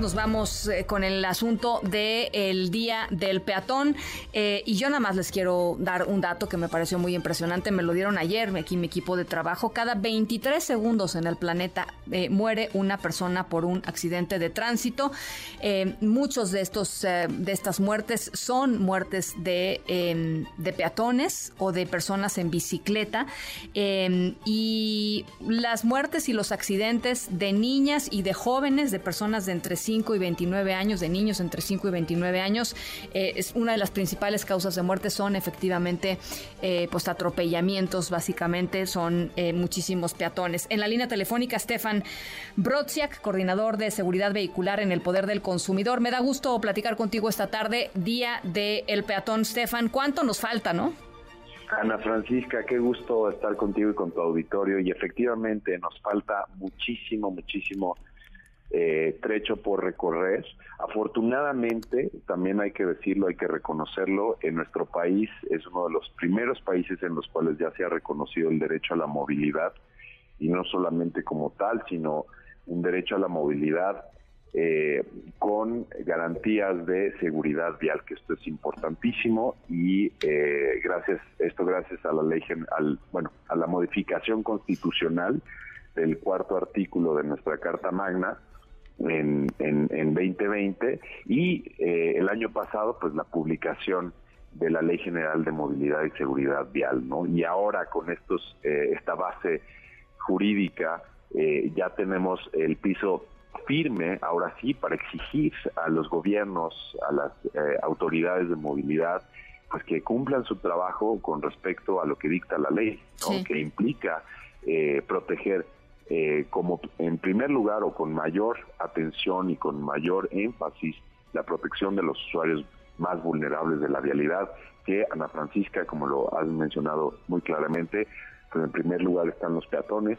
Nos vamos eh, con el asunto del Día del Peatón. Eh, y yo nada más les quiero dar un dato que me pareció muy impresionante, me lo dieron ayer aquí mi equipo de trabajo, cada 23 segundos en el planeta eh, muere una persona por un accidente de tránsito, muchos de, estos, de estas muertes son muertes de, em, de peatones o de personas en bicicleta. Em, y las muertes y los accidentes de niñas y de jóvenes, de personas de entre 5 y 29 años, de niños entre 5 y 29 años, eh, es una de las principales causas de muerte son efectivamente eh, pues atropellamientos, básicamente son eh, muchísimos peatones. En la línea telefónica, Stefan Brodziak, coordinador de seguridad vehicular en el Poder del Consumidor. Me da gusto platicar contigo esta tarde, día del peatón. Stefan, ¿cuánto nos falta, no? Ana Francisca, qué gusto estar contigo y con tu auditorio. Y efectivamente nos falta muchísimo, muchísimo eh, trecho por recorrer. Afortunadamente, también hay que decirlo, hay que reconocerlo, en nuestro país es uno de los primeros países en los cuales ya se ha reconocido el derecho a la movilidad, y no solamente como tal, sino un derecho a la movilidad eh, con garantías de seguridad vial, que esto es importantísimo y eh, gracias esto gracias a la ley al bueno a la modificación constitucional del cuarto artículo de nuestra Carta Magna en, en, 2020 y eh, el año pasado pues la publicación de la Ley General de Movilidad y Seguridad Vial, ¿no? Y ahora con estos eh, esta base jurídica eh, ya tenemos el piso firme, ahora sí, para exigir a los gobiernos, a las autoridades de movilidad, pues que cumplan su trabajo con respecto a lo que dicta la ley, que implica proteger eh, como en primer lugar o con mayor atención y con mayor énfasis la protección de los usuarios más vulnerables de la vialidad, que Ana Francisca, como lo has mencionado muy claramente, pues en primer lugar están los peatones,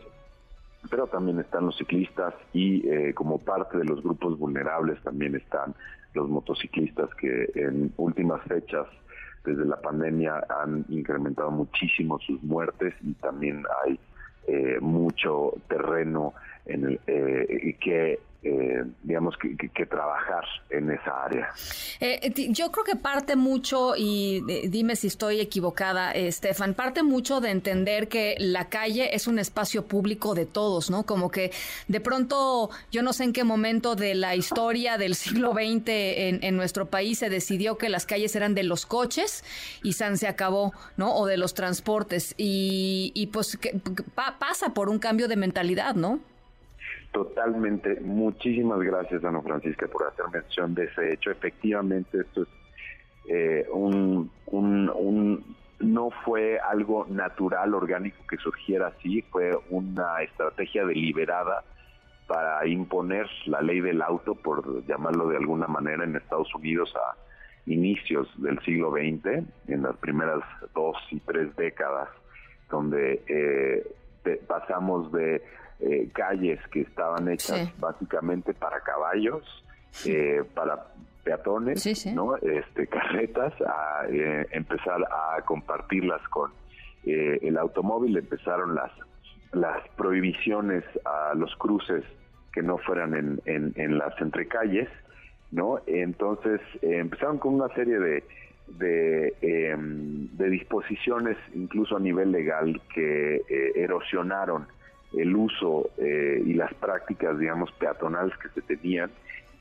pero también están los ciclistas y eh, como parte de los grupos vulnerables también están los motociclistas que en últimas fechas desde la pandemia han incrementado muchísimo sus muertes y también hay eh, mucho terreno en el, eh, que eh, que, trabajar en esa área. Eh, yo creo que parte mucho, y dime si estoy equivocada, Estefan, parte mucho de entender que la calle es un espacio público de todos, ¿no? Como que de pronto, yo no sé en qué momento de la historia del siglo XX en, nuestro país se decidió que las calles eran de los coches y San se acabó, ¿no? O de los transportes. Y, y pues que, pasa por un cambio de mentalidad, ¿no? Totalmente. Muchísimas gracias, Ana Francisca, por hacer mención de ese hecho. Efectivamente, esto es eh, un, no fue algo natural, orgánico que surgiera así, fue una estrategia deliberada para imponer la ley del auto, por llamarlo de alguna manera, en Estados Unidos a inicios del siglo XX, en las primeras dos y tres décadas, donde eh, pasamos de eh, calles que estaban hechas básicamente para caballos, eh, para peatones, ¿no? Este, carretas, a eh, empezar a compartirlas con el automóvil, empezaron las las prohibiciones a los cruces que no fueran en, en, en las entrecalles, ¿no? Entonces empezaron con una serie de de, em, de disposiciones, incluso a nivel legal, que erosionaron el uso eh, y las prácticas, digamos, peatonales que se tenían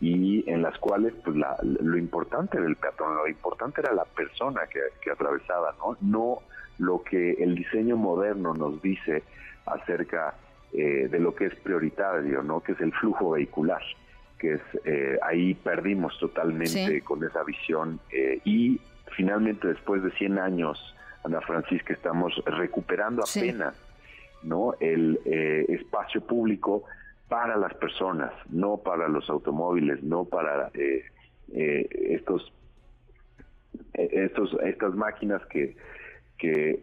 y en las cuales pues lo importante del peatón, lo importante era la persona que, atravesaba, ¿no? No lo que el diseño moderno nos dice acerca eh, de lo que es prioritario, ¿no? Que es el flujo vehicular, que es eh, ahí perdimos totalmente con esa visión y finalmente después de 100 años, Ana Francisca, estamos recuperando apenas no el eh, espacio público para las personas, no para los automóviles, no para eh, eh, estos estos estas máquinas que que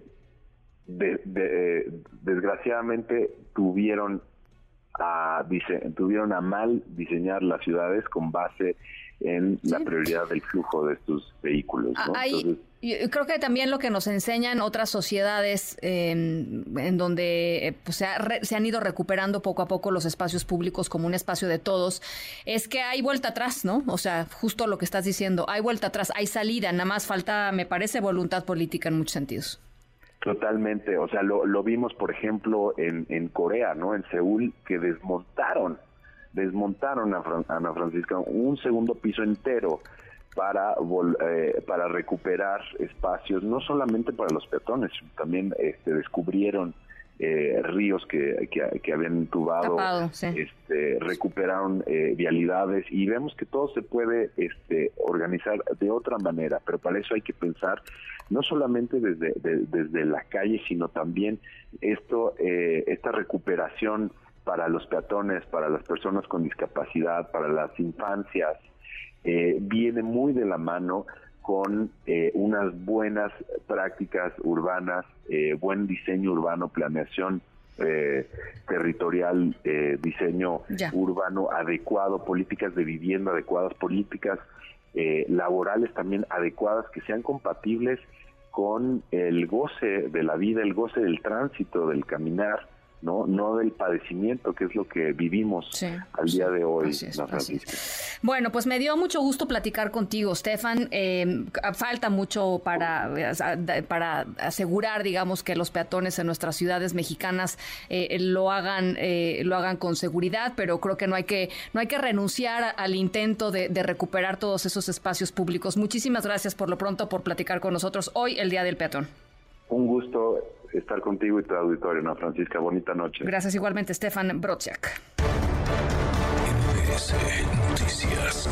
desgraciadamente tuvieron a tuvieron a mal diseñar las ciudades con base en la prioridad del flujo de estos vehículos. ¿no? Y creo que también lo que nos enseñan otras sociedades em, en donde eh, pues, se, se, han ido recuperando poco a poco los espacios públicos como un espacio de todos, es que hay vuelta atrás, ¿no? O sea, justo lo que estás diciendo, hay vuelta atrás, hay salida, nada más falta, me parece, voluntad política en muchos sentidos. Totalmente, o sea, lo, lo vimos, por ejemplo, en, en Corea, ¿no? En Seúl, que desmontaron, desmontaron a Ana Francisca un segundo piso entero para, eh, para recuperar espacios, no solamente para los peatones, también este, descubrieron eh, ríos que, que, habían intubado, este, recuperaron eh, vialidades y vemos que todo se puede este, organizar de otra manera, pero para eso hay que pensar no solamente desde, desde la calle, sino también esto, eh, esta recuperación para los peatones, para las personas con discapacidad, para las infancias, viene muy de la mano con eh, unas buenas prácticas urbanas, eh, buen diseño urbano, planeación eh, territorial, diseño urbano adecuado, políticas de vivienda adecuadas, políticas laborales también adecuadas que sean compatibles con el goce de la vida, el goce del tránsito, del caminar, no no del padecimiento que es lo que vivimos al día de hoy bueno pues me dio mucho gusto platicar contigo Stefan em, falta mucho para para asegurar digamos que los peatones en nuestras ciudades mexicanas eh, lo hagan eh, lo hagan con seguridad pero creo que no hay que no hay que renunciar al intento de, de recuperar todos esos espacios públicos. Muchísimas gracias por lo pronto por platicar con nosotros hoy el día del peatón. Un gusto estar contigo y tu auditorio, ¿no, Francisca? Bonita noche. Gracias igualmente, Stefan Brodziak. Noticias.